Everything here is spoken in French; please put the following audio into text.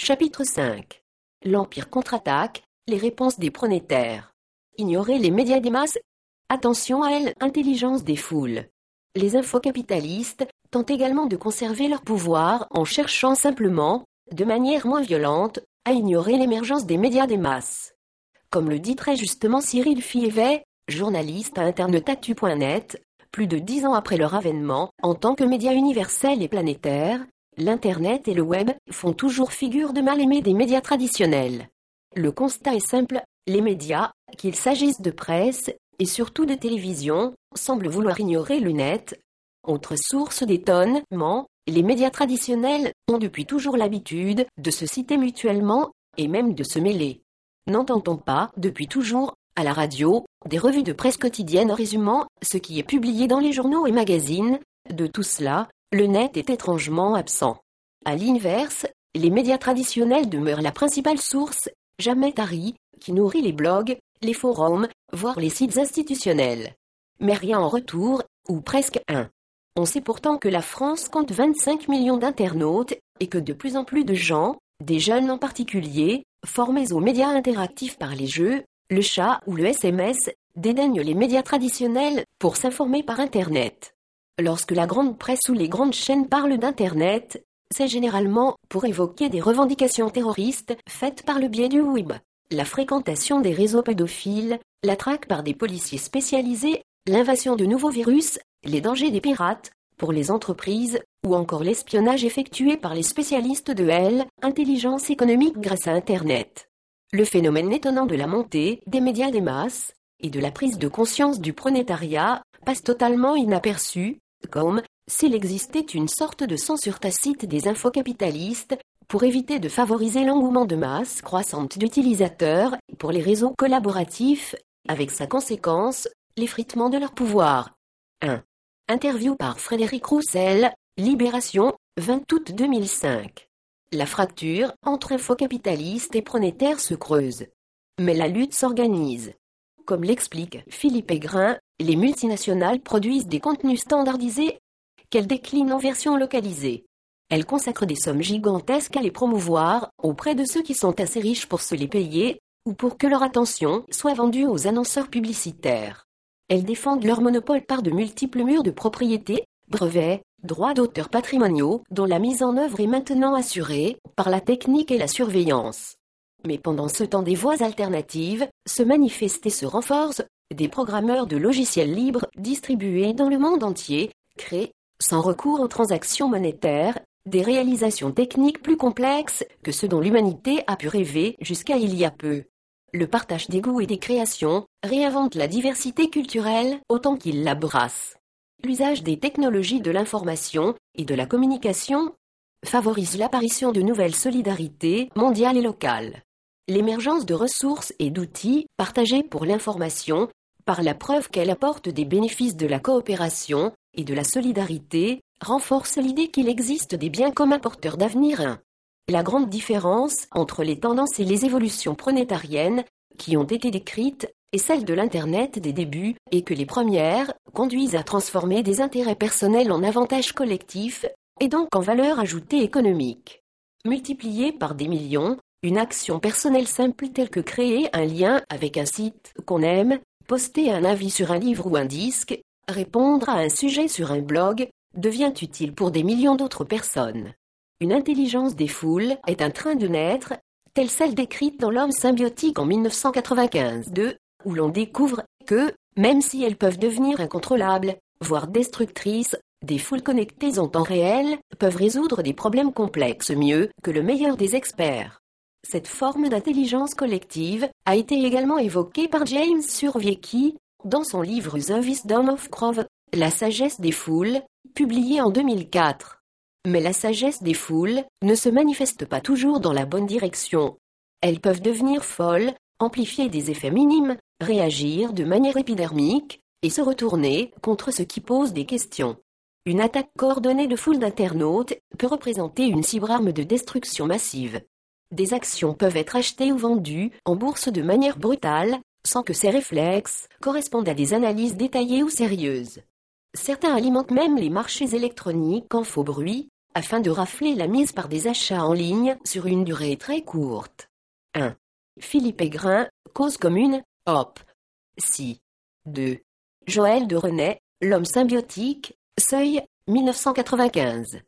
Chapitre 5 L'Empire contre-attaque, les réponses des pronétaires. Ignorer les médias des masses? Attention à elle, intelligence des foules. Les infocapitalistes tentent également de conserver leur pouvoir en cherchant simplement, de manière moins violente, à ignorer l'émergence des médias des masses. Comme le dit très justement Cyril Fievet, journaliste à internetatu.net, plus de dix ans après leur avènement, en tant que média universel et planétaire, l'Internet et le Web font toujours figure de mal-aimés des médias traditionnels. Le constat est simple, les médias, qu'il s'agisse de presse, et surtout de télévision, semblent vouloir ignorer le net. Autre source d'étonnement, les médias traditionnels ont depuis toujours l'habitude de se citer mutuellement, et même de se mêler. N'entend-on pas, depuis toujours, à la radio, des revues de presse quotidiennes résumant ce qui est publié dans les journaux et magazines? De tout cela, le net est étrangement absent. À l'inverse, les médias traditionnels demeurent la principale source, jamais tarie, qui nourrit les blogs, les forums, voire les sites institutionnels. Mais rien en retour, ou presque un. On sait pourtant que la France compte 25 millions d'internautes, et que de plus en plus de gens, des jeunes en particulier, formés aux médias interactifs par les jeux, le chat ou le SMS, dédaignent les médias traditionnels pour s'informer par Internet. Lorsque la grande presse ou les grandes chaînes parlent d'Internet, c'est généralement pour évoquer des revendications terroristes faites par le biais du web. La fréquentation des réseaux pédophiles, la traque par des policiers spécialisés, l'invasion de nouveaux virus, les dangers des pirates, pour les entreprises, ou encore l'espionnage effectué par les spécialistes de L, intelligence économique grâce à Internet. Le phénomène étonnant de la montée des médias des masses, et de la prise de conscience du pronétariat, passe totalement inaperçu, comme s'il existait une sorte de censure tacite des infocapitalistes, pour éviter de favoriser l'engouement de masse croissante d'utilisateurs pour les réseaux collaboratifs, avec sa conséquence, l'effritement de leur pouvoir. 1. Interview par Frédéric Roussel, Libération, 20 août 2005. La fracture entre infocapitalistes et pronétaires se creuse. Mais la lutte s'organise. Comme l'explique Philippe Aigrin, les multinationales produisent des contenus standardisés qu'elles déclinent en version localisée. Elles consacrent des sommes gigantesques à les promouvoir auprès de ceux qui sont assez riches pour se les payer, ou pour que leur attention soit vendue aux annonceurs publicitaires. Elles défendent leur monopole par de multiples murs de propriété, brevets, droits d'auteur patrimoniaux, dont la mise en œuvre est maintenant assurée par la technique et la surveillance. Mais pendant ce temps des voies alternatives se manifestent et se renforcent des programmeurs de logiciels libres distribués dans le monde entier, créent, sans recours aux transactions monétaires, des réalisations techniques plus complexes que ce dont l'humanité a pu rêver jusqu'à il y a peu. Le partage des goûts et des créations réinvente la diversité culturelle autant qu'il la brasse. L'usage des technologies de l'information et de la communication favorise l'apparition de nouvelles solidarités mondiales et locales. L'émergence de ressources et d'outils partagés pour l'information, par la preuve qu'elle apporte des bénéfices de la coopération et de la solidarité, renforce l'idée qu'il existe des biens communs porteurs d'avenir. La grande différence entre les tendances et les évolutions pronétariennes qui ont été décrites est celle de l'Internet des débuts et que les premières conduisent à transformer des intérêts personnels en avantages collectifs et donc en valeur ajoutée économique. Multipliée par des millions, une action personnelle simple telle que créer un lien avec un site qu'on aime, poster un avis sur un livre ou un disque, répondre à un sujet sur un blog, devient utile pour des millions d'autres personnes. Une intelligence des foules est un train de naître, telle celle décrite dans L'homme symbiotique en 1995 2, où l'on découvre que, même si elles peuvent devenir incontrôlables, voire destructrices, des foules connectées en temps réel peuvent résoudre des problèmes complexes mieux que le meilleur des experts. Cette forme d'intelligence collective a été également évoquée par James Surviecki dans son livre The Wisdom of Crowd, La sagesse des foules, publié en 2004. Mais la sagesse des foules ne se manifeste pas toujours dans la bonne direction. Elles peuvent devenir folles, amplifier des effets minimes, réagir de manière épidermique, et se retourner contre ce qui pose des questions. Une attaque coordonnée de foules d'internautes peut représenter une cibrarme de destruction massive. Des actions peuvent être achetées ou vendues en bourse de manière brutale, sans que ces réflexes correspondent à des analyses détaillées ou sérieuses. Certains alimentent même les marchés électroniques en faux bruit, afin de rafler la mise par des achats en ligne sur une durée très courte. 1. Philippe Aigrin, Cause commune, Hop. 6. 2. Joël de René, L'homme symbiotique, Seuil, 1995.